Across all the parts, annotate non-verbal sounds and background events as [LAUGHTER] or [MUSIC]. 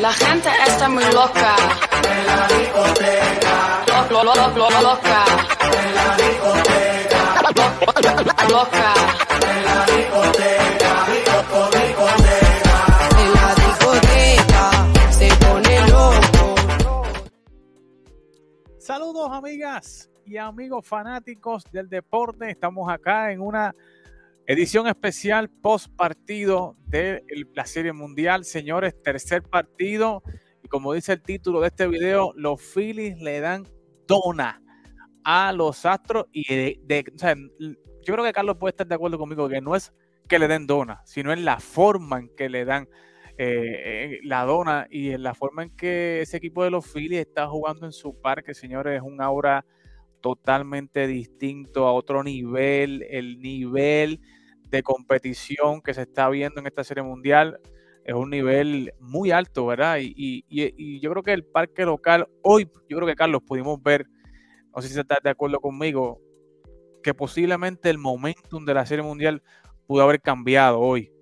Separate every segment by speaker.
Speaker 1: La gente está muy loca. En la discoteca. Lo, lo, lo, lo, loca. En la discoteca. Loca. En la discoteca.
Speaker 2: En la discoteca se pone loco.
Speaker 3: Saludos amigas y amigos fanáticos del deporte. Estamos acá en una edición especial post partido de la Serie Mundial. Señores, tercer partido. Y como dice el título de este video, los Phillies le dan dona a los Astros. Y yo creo que Carlos puede estar de acuerdo conmigo que no es que le den dona, sino en la forma en que le dan eh, eh, la dona y en la forma en que ese equipo de los Phillies está jugando en su parque, señores, es un aura totalmente distinto a otro nivel, el nivel de competición que se está viendo en esta serie mundial es un nivel muy alto, ¿verdad? Y, yo creo que el parque local, hoy, yo creo que Carlos, pudimos ver, no sé si estás de acuerdo conmigo, que posiblemente el momentum de la serie mundial pudo haber cambiado hoy,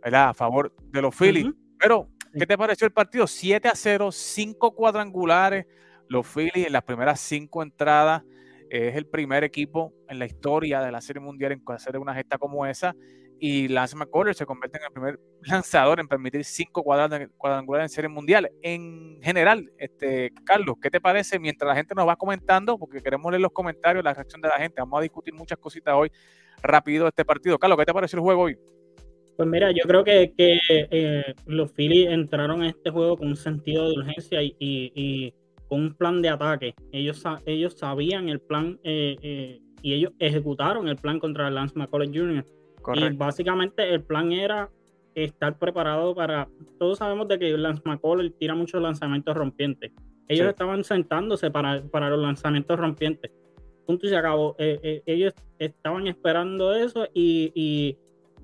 Speaker 3: ¿verdad? A favor de los Phillies. Pero, ¿qué te pareció el partido? 7 a 0, 5 cuadrangulares, los Phillies en las primeras 5 entradas es el primer equipo en la historia de la Serie Mundial en hacer una gesta como esa. Y Lance McCullers se convierte en el primer lanzador en permitir cinco cuadrangulares en Serie Mundial. En general, este, Carlos, ¿qué te parece? Mientras la gente nos va comentando, porque queremos leer los comentarios, la reacción de la gente, vamos a discutir muchas cositas hoy rápido este partido. Carlos, ¿qué te pareció el juego hoy?
Speaker 4: Pues mira, yo creo que, eh, los Phillies entraron a este juego con un sentido de urgencia y un plan de ataque. Ellos, ellos sabían el plan eh, eh, y ellos ejecutaron el plan contra Lance McCullers Jr. Y básicamente el plan era estar preparado para. Todos sabemos de que Lance McCullers tira muchos lanzamientos rompientes. Ellos estaban sentándose para, para, los lanzamientos rompientes. Punto y se acabó. Eh, ellos estaban esperando eso y, y,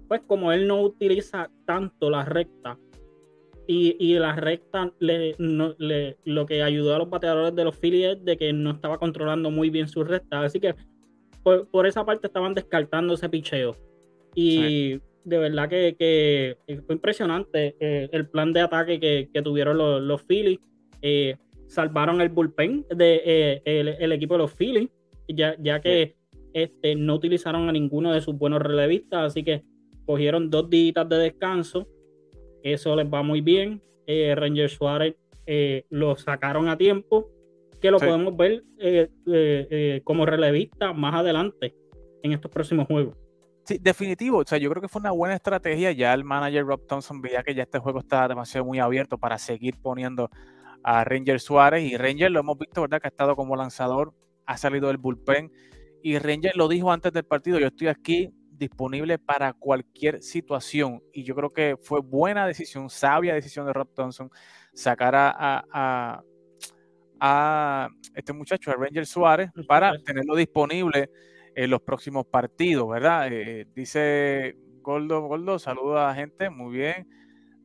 Speaker 4: pues como él no utiliza tanto la recta y, la recta le, lo que ayudó a los bateadores de los Phillies es de que no estaba controlando muy bien su recta. Así que por, esa parte estaban descartando ese picheo. Y de verdad que, fue impresionante eh, el plan de ataque que, tuvieron los, los Phillies. Eh, salvaron el bullpen del de, eh, el, equipo de los Phillies, ya, ya que este, no utilizaron a ninguno de sus buenos relevistas. Así que cogieron dos días de descanso eso les va muy bien. Eh, Ranger Suárez eh, lo sacaron a tiempo, que lo podemos ver eh, como relevista más adelante en estos próximos juegos.
Speaker 3: Sí, definitivo. O sea, yo creo que fue una buena estrategia. Ya el manager Rob Thompson veía que ya este juego está demasiado muy abierto para seguir poniendo a Ranger Suárez. Y Ranger lo hemos visto, ¿verdad? Que ha estado como lanzador, ha salido del bullpen. Y Ranger lo dijo antes del partido: Yo estoy aquí disponible para cualquier situación. Y yo creo que fue buena decisión, sabia decisión de Rob Thompson, sacar a, a, este muchacho, a Ranger Suárez, para tenerlo disponible en los próximos partidos, ¿verdad? Eh, dice Goldo, Goldo, saluda a la gente, muy bien.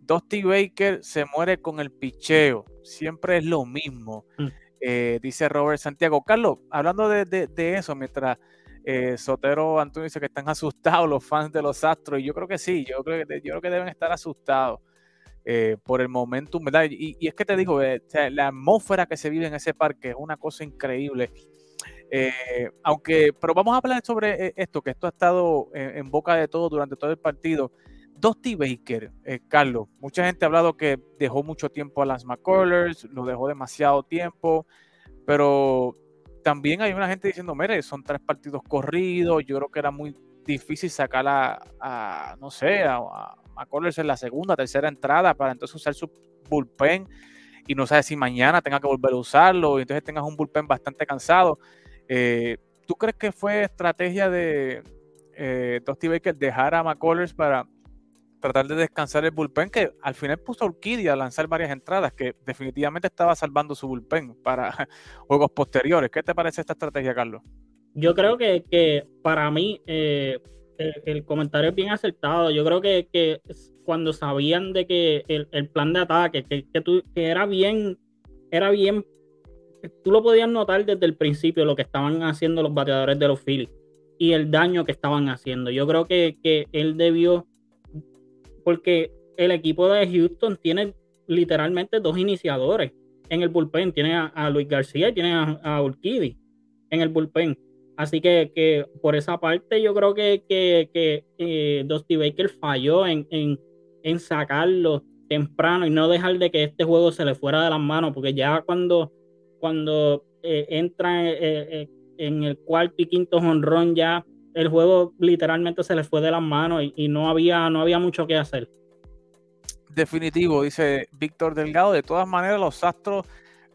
Speaker 3: Dusty Baker se muere con el picheo, siempre es lo mismo. Mm. Eh, dice Robert Santiago. Carlos, hablando de, de eso, mientras eh, Sotero Antonio dice que están asustados los fans de los Astros. Y yo creo que sí, yo creo que, yo creo que deben estar asustados eh, por el momentum, ¿verdad? Y, es que te digo, eh, la atmósfera que se vive en ese parque es una cosa increíble. aunque, pero vamos a hablar sobre esto, que esto ha estado en, boca de todos durante todo el partido. Dusty Baker, Carlos, mucha gente ha hablado que dejó mucho tiempo a las McCullers, lo dejó demasiado tiempo, pero también hay una gente diciendo, mire, son tres partidos corridos, yo creo que era muy difícil sacar a, no sé, a, a en la segunda, tercera entrada para entonces usar su bullpen y no sabe si mañana tenga que volver a usarlo y entonces tengas un bullpen bastante cansado. Eh, ¿Tú crees que fue estrategia de eh, Dusty Baker dejar a McCullers para tratar de descansar el bullpen, que al final puso a Urquidia a lanzar varias entradas, que definitivamente estaba salvando su bullpen para [LAUGHS] juegos posteriores. ¿Qué te parece esta estrategia, Carlos?
Speaker 4: Yo creo que, para mí eh, el, comentario es bien acertado. Yo creo que, cuando sabían de que el, plan de ataque, que, que, era bien, era bien, tú lo podías notar desde el principio lo que estaban haciendo los bateadores de los Phillies y el daño que estaban haciendo. Yo creo que, que él debió porque el equipo de Houston tiene literalmente dos iniciadores en el bullpen. Tiene a, Luis García y tiene a, a en el bullpen. Así que, que, por esa parte yo creo que, que, que eh, Dusty Baker falló en, en, en, sacarlo temprano y no dejar de que este juego se le fuera de las manos, porque ya cuando, cuando eh, entra eh, en el cuarto y quinto jonrón ya el juego literalmente se le fue de las manos y, no, había, no había mucho que hacer.
Speaker 3: Definitivo, dice Víctor Delgado. De todas maneras, los Astros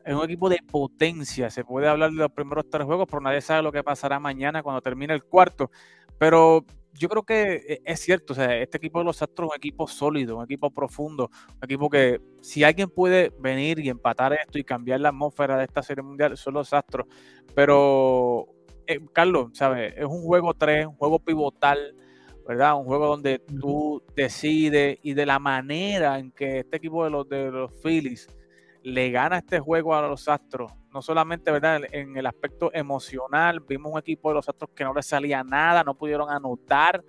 Speaker 3: es un equipo de potencia. Se puede hablar de los primeros tres juegos, pero nadie sabe lo que pasará mañana cuando termine el cuarto. Pero yo creo que e, es cierto, o sea, este equipo de los Astros es un equipo sólido, un equipo profundo, un equipo que si alguien puede venir y empatar esto y cambiar la atmósfera de esta serie mundial, son los Astros. Pero, eh, Carlos, ¿sabes? Es un juego 3, un juego pivotal, ¿verdad? Un juego donde tú decides y de la manera en que este equipo de los, de los Phillies le gana este juego a los Astros, no solamente ¿verdad? en el aspecto emocional, vimos un equipo de los Astros que no le salía nada, no pudieron anotar,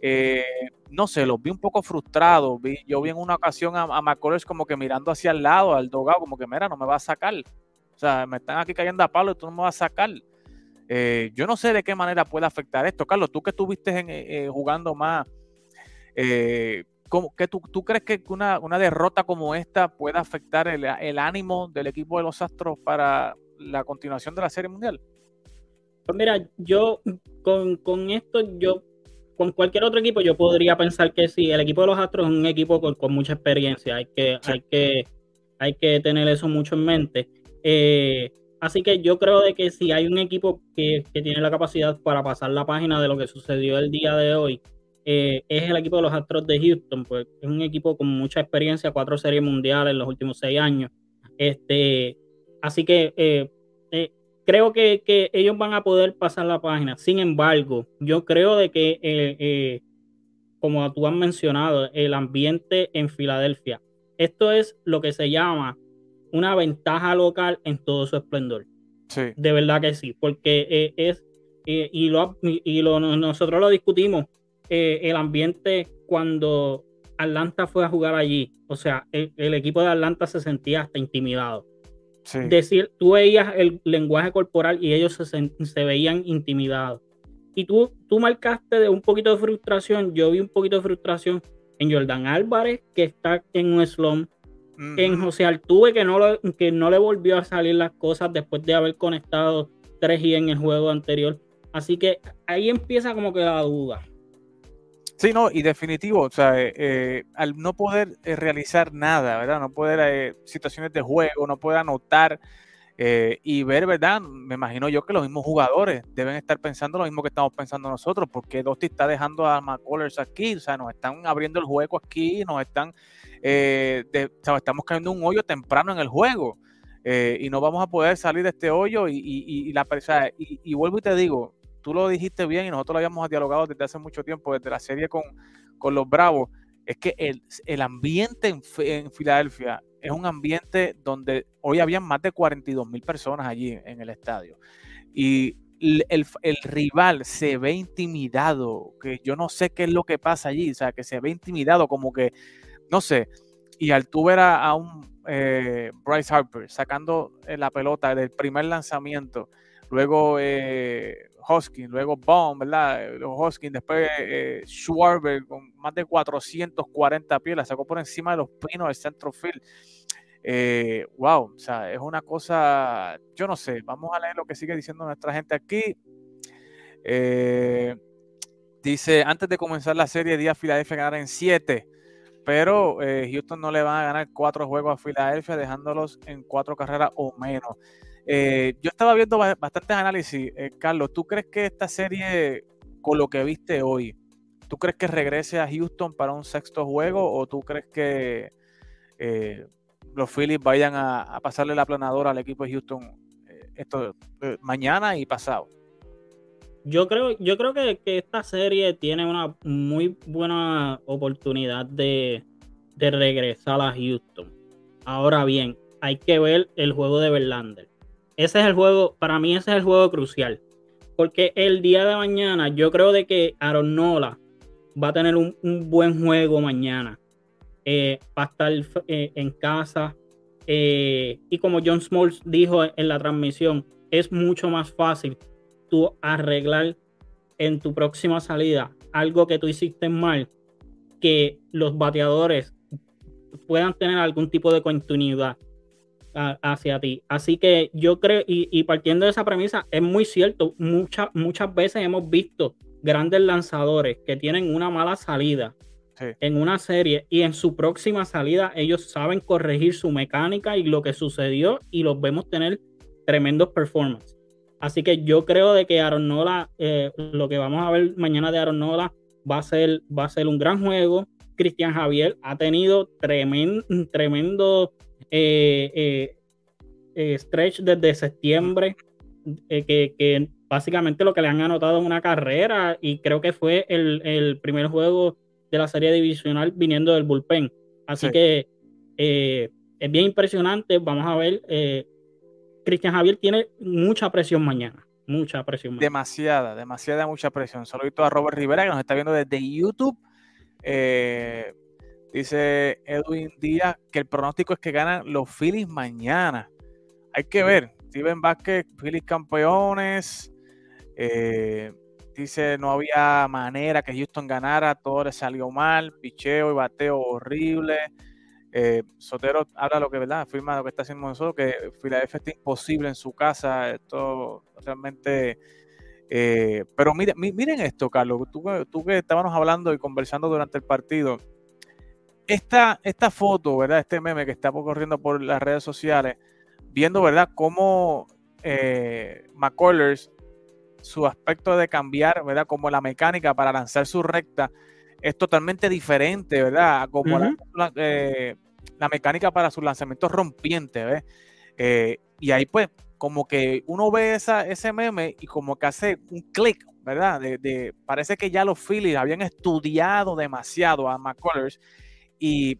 Speaker 3: eh, no sé, los vi un poco frustrados, vi, yo vi en una ocasión a, a como que mirando hacia el lado, al dogado, como que mira, no me va a sacar, o sea, me están aquí cayendo a palo y tú no me vas a sacar. Eh, yo no sé de qué manera puede afectar esto. Carlos, tú que estuviste en, eh, jugando más, eh, ¿Qué tú, tú, crees que una, una, derrota como esta puede afectar el, el, ánimo del equipo de los Astros para la continuación de la Serie Mundial?
Speaker 4: Pues mira, yo con, con, esto, yo con cualquier otro equipo, yo podría pensar que sí, el equipo de los Astros es un equipo con, con mucha experiencia, hay que, sí. hay, que, hay que tener eso mucho en mente. Eh, así que yo creo de que si hay un equipo que, que tiene la capacidad para pasar la página de lo que sucedió el día de hoy, eh, es el equipo de los Astros de Houston, pues es un equipo con mucha experiencia, cuatro series mundiales en los últimos seis años. Este, así que eh, eh, creo que, que, ellos van a poder pasar la página. Sin embargo, yo creo de que, como tú has mencionado, el ambiente en Filadelfia, esto es lo que se llama una ventaja local en todo su esplendor.
Speaker 3: Sí.
Speaker 4: De verdad que sí, porque es, y, lo, y lo, nosotros lo discutimos, eh, el ambiente cuando Atlanta fue a jugar allí. O sea, el, el equipo de Atlanta se sentía hasta intimidado.
Speaker 3: Sí.
Speaker 4: Decir, tú veías el lenguaje corporal y ellos se, se, veían intimidados. Y tú, tú marcaste de un poquito de frustración, yo vi un poquito de frustración en Jordan Álvarez, que está en un slum, -huh. en José Altuve, que no, lo, que no le volvió a salir las cosas después de haber conectado 3 y en el juego anterior. Así que ahí empieza como que la duda.
Speaker 3: Sí, no, y definitivo, o sea, eh, eh, al no poder eh, realizar nada, ¿verdad? No poder, situaciones de juego, no poder anotar y ver, ¿verdad? Me imagino yo que los mismos jugadores deben estar pensando lo mismo que estamos pensando nosotros, porque Dosti está dejando a McCullers aquí, o sea, nos están abriendo el juego aquí, nos están, sea, estamos cayendo un hoyo temprano en el juego. y no vamos a poder salir de este hoyo y, la o y, vuelvo y te digo, tú lo dijiste bien y nosotros lo habíamos dialogado desde hace mucho tiempo, desde la serie con, los Bravos, es que el, ambiente en, Filadelfia es un ambiente donde hoy habían más de 42 mil personas allí en el estadio. Y el, el, rival se ve intimidado, que yo no sé qué es lo que pasa allí, o sea, que se ve intimidado, como que, no sé, y al tú a, un eh, Bryce Harper sacando la pelota del primer lanzamiento, luego eh, Hoskins, luego Baum, ¿verdad? Hoskins, después eh, Schwarber con más de 440 pies, la sacó por encima de los pinos del centro field. Eh, wow, o sea, es una cosa, yo no sé, vamos a leer lo que sigue diciendo nuestra gente aquí. Eh, dice, antes de comenzar la serie, día Filadelfia ganar en 7, pero eh, Houston no le van a ganar cuatro juegos a Filadelfia, dejándolos en cuatro carreras o menos. Eh, yo estaba viendo bastantes análisis. Eh, Carlos, ¿tú crees que esta serie, con lo que viste hoy, ¿tú crees que regrese a Houston para un sexto juego o tú crees que los Phillies vayan a, a, pasarle la planadora al equipo de Houston esto, mañana y pasado?
Speaker 4: Yo creo, yo creo que, esta serie tiene una muy buena oportunidad de, regresar a Houston. Ahora bien, hay que ver el juego de Verlander ese es el juego, para mí ese es el juego crucial. Porque el día de mañana yo creo de que Aaron Nola va a tener un, un buen juego mañana. eh, va a estar eh, en casa. eh, y como John Smalls dijo en la transmisión, es mucho más fácil tú arreglar en tu próxima salida algo que tú hiciste mal que los bateadores puedan tener algún tipo de continuidad a- hacia ti. Así que yo creo, y, y partiendo de esa premisa, es muy cierto, muchas muchas veces hemos visto grandes lanzadores que tienen una mala salida
Speaker 3: Sí.
Speaker 4: en una serie y en su próxima salida ellos saben corregir su mecánica y lo que sucedió y los vemos tener tremendos performances. Así que yo creo de que Aaron Nola, eh, lo que vamos a ver mañana de Aaron Nola va a ser, va a ser un gran juego. Cristian Javier ha tenido tremendo, tremendo eh, eh, stretch desde septiembre, que, que básicamente lo que le han anotado es una carrera y creo que fue el, el primer juego de la serie divisional viniendo del bullpen. Así
Speaker 3: Sí.
Speaker 4: que es bien impresionante. Vamos a ver. Cristian Javier tiene mucha presión mañana. Mucha presión mañana.
Speaker 3: Demasiada, demasiada, mucha presión. Saludito a Robert Rivera que nos está viendo desde YouTube. Eh, dice Edwin Díaz que el pronóstico es que ganan los Phillies mañana. Hay que ver. Steven Vázquez, Phillies campeones. Eh, dice no había manera que Houston ganara, todo le salió mal, picheo y bateo horrible. Eh, Sotero habla lo que verdad, afirma lo que está haciendo nosotros, que Filadelfia está imposible en su casa. Esto realmente. eh, pero miren, mi- miren esto, Carlos. Tú que estábamos hablando y conversando durante el partido. Esta, esta foto, ¿verdad? Este meme que está corriendo por las redes sociales, viendo, ¿verdad?, cómo eh, McCullers, su aspecto de cambiar, ¿verdad?, como la mecánica para lanzar su recta es totalmente diferente, ¿verdad? Como la, eh, la mecánica para sus lanzamientos rompientes, ¿ves? Eh, y ahí pues como que uno ve esa, ese meme y como que hace un clic, ¿verdad? De, de- parece que ya los Phillies habían estudiado demasiado a McCullers y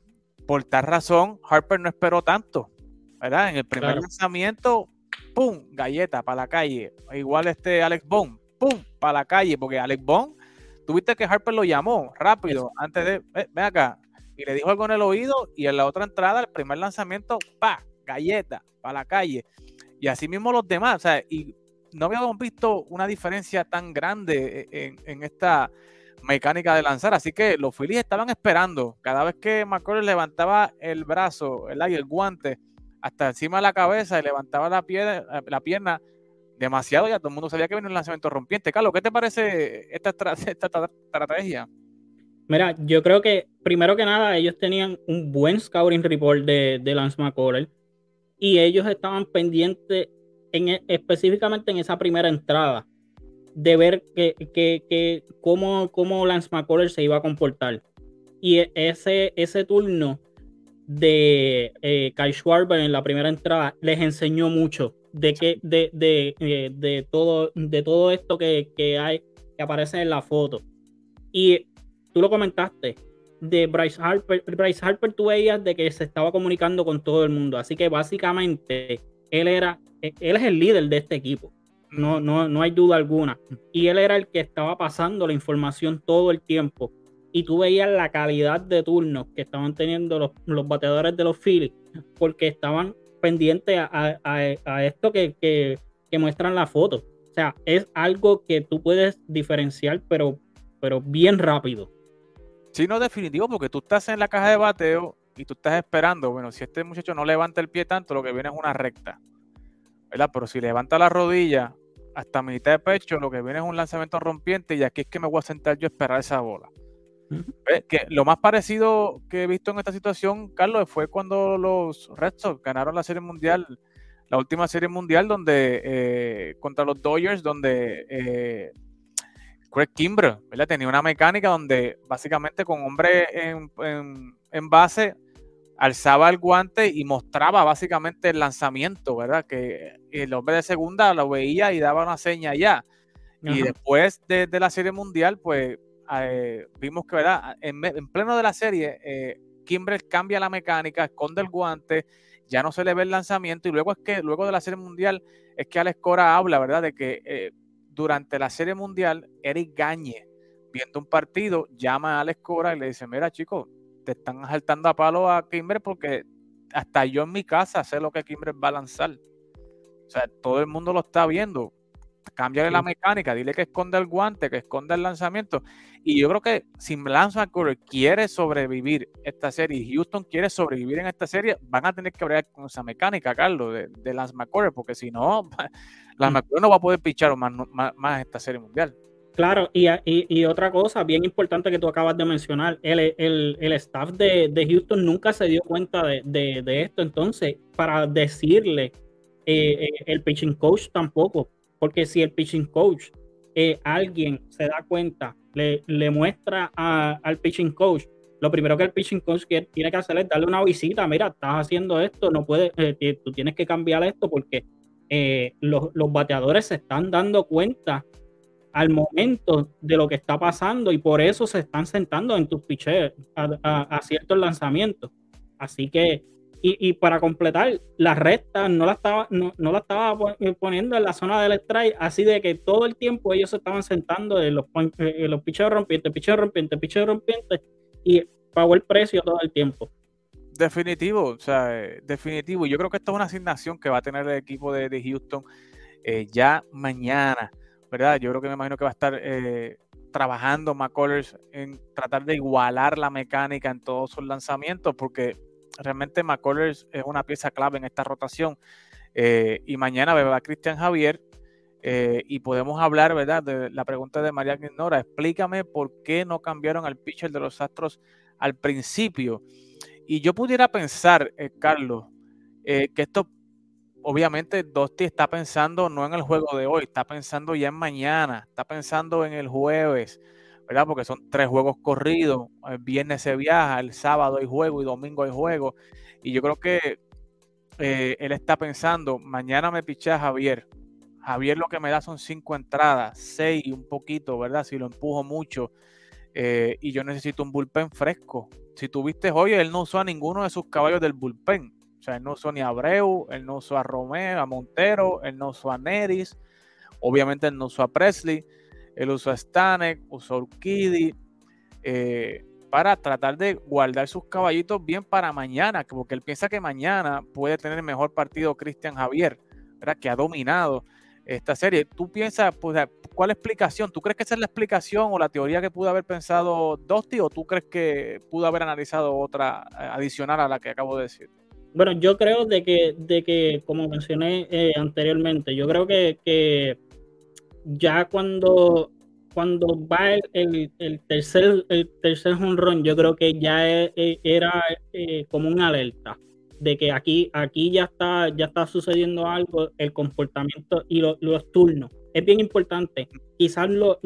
Speaker 3: por tal razón Harper no esperó tanto, ¿verdad? En el primer
Speaker 4: Claro.
Speaker 3: lanzamiento, ¡pum! Galleta para la calle. Igual este Alex Bond, ¡pum! Para la calle, porque Alex Bond, tuviste que Harper lo llamó rápido antes de, "Ve- ven acá, y le dijo algo en el oído y en la otra entrada, el primer lanzamiento, pa, galleta, para la calle. Y así mismo los demás, o sea, y no habíamos visto una diferencia tan grande e, en, en esta mecánica de lanzar, así que los Phillies estaban esperando, cada vez que McCullers levantaba el brazo, y el guante hasta encima de la cabeza y levantaba la pierna, la pierna demasiado, ya todo el mundo sabía que venía un lanzamiento rompiente. Carlos, ¿qué te parece esta, estra- [LAUGHS] esta tra- estrategia?
Speaker 4: Mira, yo creo que primero que nada ellos tenían un buen scouting report de, Lance McCullers y ellos estaban pendientes en, e- específicamente en esa primera entrada de ver que, cómo, Lance McCullers se iba a comportar. Y e- ese, ese turno de eh, Kai Schwarber en la primera entrada les enseñó mucho de que de, de, eh, de todo de todo esto que, que hay que aparece en la foto y tú lo comentaste de Bryce Harper Bryce Harper tú veías de que se estaba comunicando con todo el mundo así que básicamente él era él es el líder de este equipo no, no, no hay duda alguna. Y él era el que estaba pasando la información todo el tiempo. Y tú veías la calidad de turnos que estaban teniendo los, los bateadores de los Phillies, porque estaban pendientes a, esto que, muestran la foto. O sea, es algo que tú puedes diferenciar, pero, bien rápido.
Speaker 3: Sí, no, definitivo, porque tú estás en la caja de bateo y tú estás esperando, bueno, si este muchacho no levanta el pie tanto, lo que viene es una recta. Pero si levanta la rodilla hasta mitad de pecho, lo que viene es un lanzamiento rompiente y aquí es que me voy a sentar yo a esperar esa bola. Que lo más parecido que he visto en esta situación, Carlos, fue cuando los Red Sox ganaron la Serie Mundial, la última Serie Mundial donde eh, contra los Dodgers, donde eh, Craig Kimbrell, ¿verdad? Tenía una mecánica donde básicamente con hombre en, en- en base alzaba el guante y mostraba básicamente el lanzamiento, ¿verdad? Que el hombre de segunda lo veía y daba una seña ya. Y
Speaker 4: Ajá.
Speaker 3: después de, de la Serie Mundial, pues eh, vimos que, ¿verdad? En, me- en pleno de la serie, eh, Kimbrel cambia la mecánica, esconde el guante, ya no se le ve el lanzamiento y luego es que, luego de la Serie Mundial, es que Alex Cora habla, ¿verdad? De que eh, durante la Serie Mundial, Eric Gagne, viendo un partido, llama a Alex Cora y le dice, mira chico, te están saltando a palo a Kimber porque hasta yo en mi casa sé lo que Kimber va a lanzar. O sea, todo el mundo lo está viendo. Cámbiale la mecánica, dile que esconda el guante, que esconda el lanzamiento. Y yo creo que si Lance McCullers quiere sobrevivir esta serie y Houston quiere sobrevivir en esta serie, van a tener que bregar con esa mecánica, Carlos, de, de Lance McCullers, porque si no, [LAUGHS] Lance mm. McCullers no va a poder pichar más, más, más esta serie mundial.
Speaker 4: Claro, y, y, otra cosa bien importante que tú acabas de mencionar, el, el, el staff de, de, Houston nunca se dio cuenta de, de, de esto, entonces, para decirle, eh, eh, el pitching coach tampoco, porque si el pitching coach, eh, alguien se da cuenta, le, muestra al pitching coach, lo primero que el pitching coach tiene que hacer es darle una visita, mira, estás haciendo esto, no puedes, tú tienes que cambiar esto porque los, los bateadores se están dando cuenta al momento de lo que está pasando y por eso se están sentando en tus picheos a, ciertos lanzamientos. Así que, y, para completar, la recta no la estaba, no, la estaba poniendo en la zona del strike, así de que todo el tiempo ellos se estaban sentando en los, en los picheos rompientes, picheos rompientes, picheos rompientes y pagó el precio todo el tiempo.
Speaker 3: Definitivo, o sea, definitivo. Yo creo que esta es una asignación que va a tener el equipo de, Houston eh, ya mañana. ¿verdad? Yo creo que me imagino que va a estar eh, trabajando McCullers en tratar de igualar la mecánica en todos sus lanzamientos, porque realmente McCullers es una pieza clave en esta rotación. Eh, y mañana va Cristian Javier eh, y podemos hablar, ¿verdad? De la pregunta de María Ignora. Explícame por qué no cambiaron al pitcher de los Astros al principio. Y yo pudiera pensar, Carlos, que esto obviamente Dosti está pensando no en el juego de hoy, está pensando ya en mañana, está pensando en el jueves, ¿verdad? Porque son tres juegos corridos, el viernes se viaja, el sábado hay juego y domingo hay juego. Y yo creo que eh, él está pensando, mañana me piché a Javier. Javier lo que me da son cinco entradas, seis un poquito, ¿verdad? Si lo empujo mucho. Eh, y yo necesito un bullpen fresco. Si tuviste hoy, él no usó a ninguno de sus caballos del bullpen. O sea, él no usó ni a Abreu, él no usó a Romeo, a Montero, él no usó a Neris, obviamente él no usó a Presley, él usó Stanek, usó Urquidi, eh, para tratar de guardar sus caballitos bien para mañana, porque él piensa que mañana puede tener mejor partido Cristian Javier, ¿verdad? que ha dominado esta serie. ¿Tú piensas, pues, cuál explicación? ¿Tú crees que esa es la explicación o la teoría que pudo haber pensado Dosti o tú crees que pudo haber analizado otra eh, adicional a la que acabo de decir?
Speaker 4: Bueno, yo creo de que, de que como mencioné eh, anteriormente, yo creo que, ya cuando, cuando va el, tercer el tercer run, yo creo que ya e, e, era eh, como una alerta de que aquí, aquí ya está, ya está sucediendo algo, el comportamiento y los turnos. Es bien importante. Quizás los,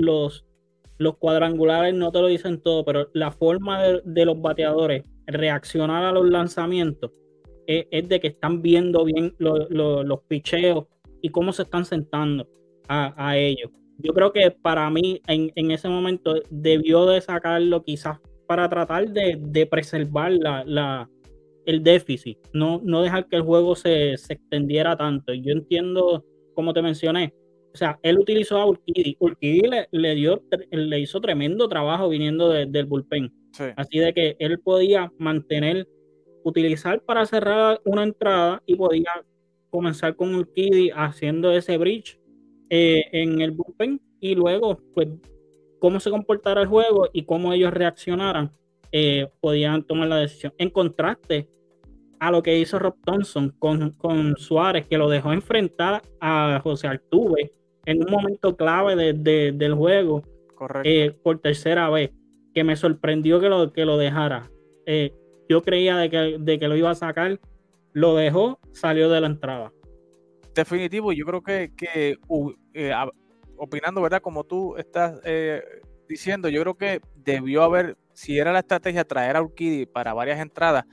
Speaker 4: los cuadrangulares no te lo dicen todo, pero la forma de, de los bateadores reaccionar a los lanzamientos es, de que están viendo bien los picheos y cómo se están sentando a, ellos. Yo creo que para mí en, ese momento debió de sacarlo quizás para tratar de, preservar la, el déficit, no, no dejar que el juego se, extendiera tanto. Yo entiendo, como te mencioné, o sea, él utilizó a Urquidi. Urquidi le, dio, le hizo tremendo trabajo viniendo del bullpen. Así de que él podía mantener utilizar para cerrar una entrada y podía comenzar con Urquidi haciendo ese bridge eh, en el bullpen y luego pues cómo se comportara el juego y cómo ellos reaccionaran eh, podían tomar la decisión. En contraste a lo que hizo Rob Thompson con, con Suárez que lo dejó enfrentar a José Altuve en un momento clave del juego eh, por tercera vez que me sorprendió que lo, que lo dejara. Yo creía de que, lo iba a sacar, lo dejó, salió de la entrada.
Speaker 3: Definitivo, yo creo que, eh, opinando, ¿verdad? Como tú estás eh, diciendo, yo creo que debió haber, si era la estrategia traer a Urquidi para varias entradas,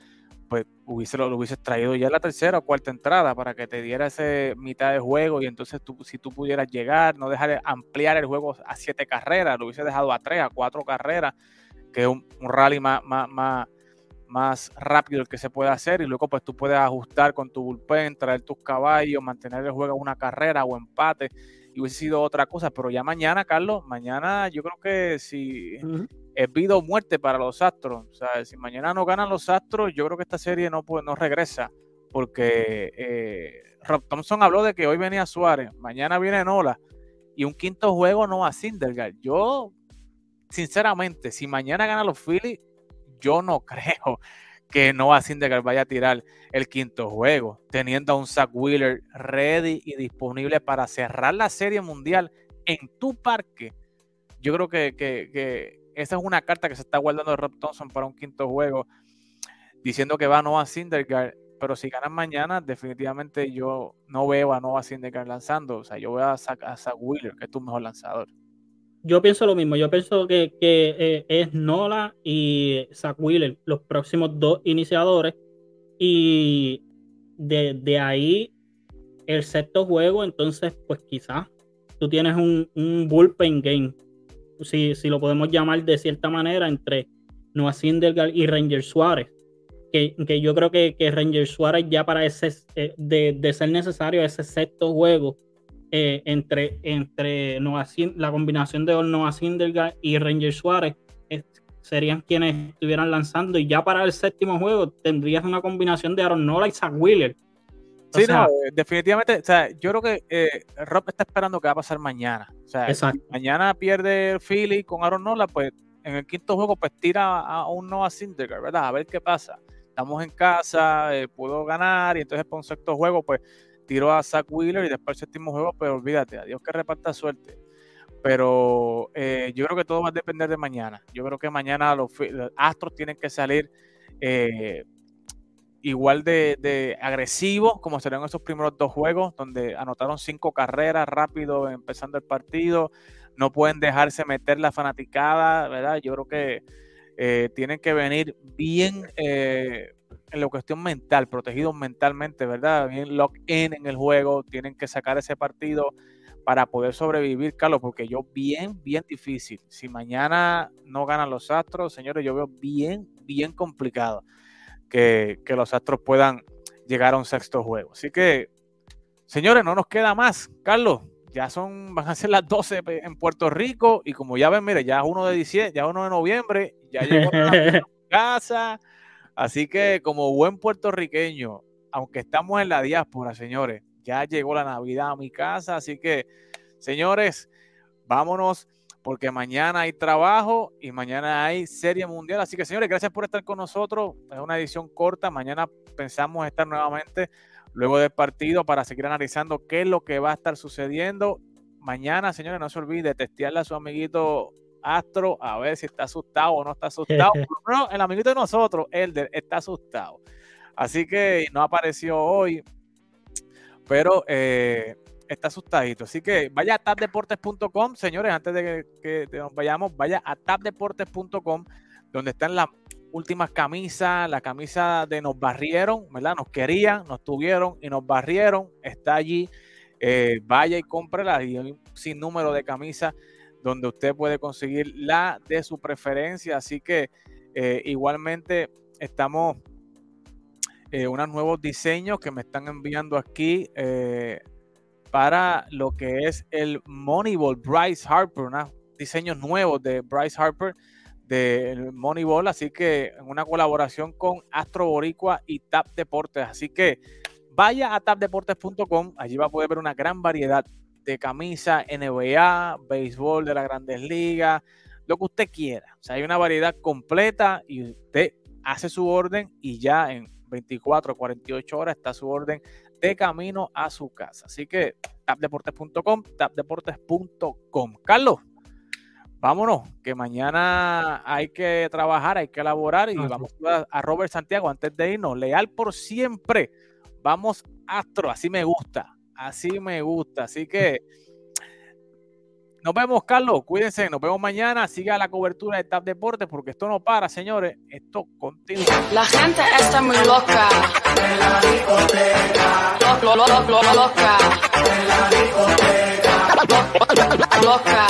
Speaker 3: pues hubiese, lo, hubiese traído ya la tercera o cuarta entrada para que te diera ese mitad de juego y entonces tú, si tú pudieras llegar, no dejar ampliar el juego a siete carreras, lo hubiese dejado a tres, a cuatro carreras, que es un, rally más, más más rápido el que se puede hacer y luego pues tú puedes ajustar con tu bullpen, traer tus caballos, mantener el juego una carrera o empate y hubiese sido otra cosa, pero ya mañana, Carlos, mañana yo creo que si es vida o muerte para los Astros, o sea, si mañana no ganan los Astros, yo creo que esta serie no, no regresa, porque eh, Rob Thompson habló de que hoy venía Suárez, mañana viene Nola, y un quinto juego no a Sindergaard. Yo, sinceramente, si mañana ganan los Phillies, yo no [LAUGHS] creo que Noah Syndergaard vaya a tirar el quinto juego, teniendo a un Zach Wheeler ready y disponible para cerrar la serie mundial en tu parque. Yo creo que, esa es una carta que se está guardando Rob Thompson para un quinto juego, diciendo que va a Noah Syndergaard. Pero si ganan mañana, definitivamente yo no veo a Noah Syndergaard lanzando. O sea, yo veo a Zach, a Zach Wheeler, que es tu mejor lanzador
Speaker 4: yo pienso lo mismo. Yo pienso que, eh, es Nola y Zach Wheeler los próximos dos iniciadores. Y de, ahí el sexto juego, entonces, pues quizás tú tienes un, un bullpen game, si, si, lo podemos llamar de cierta manera, entre Noah Syndergaard y Ranger Suárez. Que, yo creo que, que Ranger Suárez ya para ese, eh, de, de ser necesario ese sexto juego, eh, entre, entre la combinación de Noah Syndergaard y Ranger Suárez serían quienes estuvieran lanzando y ya para el séptimo juego tendrías una combinación de Aaron Nola y Zach Wheeler.
Speaker 3: sí, no, eh, definitivamente, o sea, yo creo que eh, Rob está esperando que va a pasar mañana. O sea, mañana pierde Philly con Aaron Nola, pues en el quinto juego pues tira a, un Noah Syndergaard, ¿verdad? A ver qué pasa. Estamos en casa, puedo ganar y entonces para un sexto juego pues tiró a Zach Wheeler y después el séptimo juego, pero olvídate, a Dios que reparta suerte. Pero eh, yo creo que todo va a depender de mañana. Yo creo que mañana los, Astros tienen que salir eh, igual de, agresivos como serán esos primeros dos juegos, donde anotaron cinco carreras rápido empezando el partido. No pueden dejarse meter la fanaticada, ¿verdad? Yo creo que eh, tienen que venir bien en la cuestión mental, protegidos mentalmente, ¿verdad? Bien lock in en el juego, tienen que sacar ese partido para poder sobrevivir, Carlos, porque yo bien, bien difícil. Si mañana no ganan los Astros, señores, yo veo bien, bien complicado que, los Astros puedan llegar a un sexto juego. Así que, señores, no nos queda más. Carlos, ya son, van a ser las 12 en Puerto Rico y como ya ven, mire, ya es 1 de diciembre, ya 1 de noviembre, ya llegó a [LAUGHS] casa Así que como buen puertorriqueño, aunque estamos en la diáspora, señores, ya llegó la Navidad a mi casa, así que, señores, vámonos porque mañana hay trabajo y mañana hay Serie Mundial. Así que, señores, gracias por estar con nosotros. Es una edición corta. Mañana pensamos estar nuevamente luego del partido para seguir analizando qué es lo que va a estar sucediendo. Mañana, señores, no se olvide de testearle a su amiguito Astro a ver si está asustado o no está asustado. [LAUGHS] no, el amiguito de nosotros, Elder, está asustado. Así que no apareció hoy, pero eh, está asustadito. Así que vaya a tabdeportes.com, señores, antes de que, nos vayamos, vaya a tabdeportes.com, donde están las últimas camisas, la camisa de nos barrieron, ¿verdad? Nos querían, nos tuvieron y nos barrieron. Está allí. Eh, vaya y cómprela. Y hay un sinnúmero de camisas donde usted puede conseguir la de su preferencia. Así que eh, igualmente estamos eh, unos nuevos diseños que me están enviando aquí eh, para lo que es el Moneyball Bryce Harper, unos diseños nuevos de Bryce Harper del Moneyball, así que en una colaboración con Astro Boricua y Tap Deportes. Así que vaya a tapdeportes.com, allí va a poder ver una gran variedad de camisa NBA, béisbol de las grandes ligas, lo que usted quiera. O sea, hay una variedad completa y usted hace su orden y ya en 24 o 48 horas está su orden de camino a su casa. Así que tapdeportes.com, tapdeportes.com. Carlos, vámonos, que mañana hay que trabajar, hay que elaborar y vamos a, a Robert Santiago antes de irnos. Leal por siempre. Vamos, Astro, así me gusta. Así me gusta. Así que nos vemos, Carlos. Cuídense. Nos vemos mañana. Siga la cobertura de TAP Deportes porque esto no para, señores. Esto continúa.
Speaker 1: La gente está muy loca. En la discoteca. Loca. loca. En la discoteca. Loca.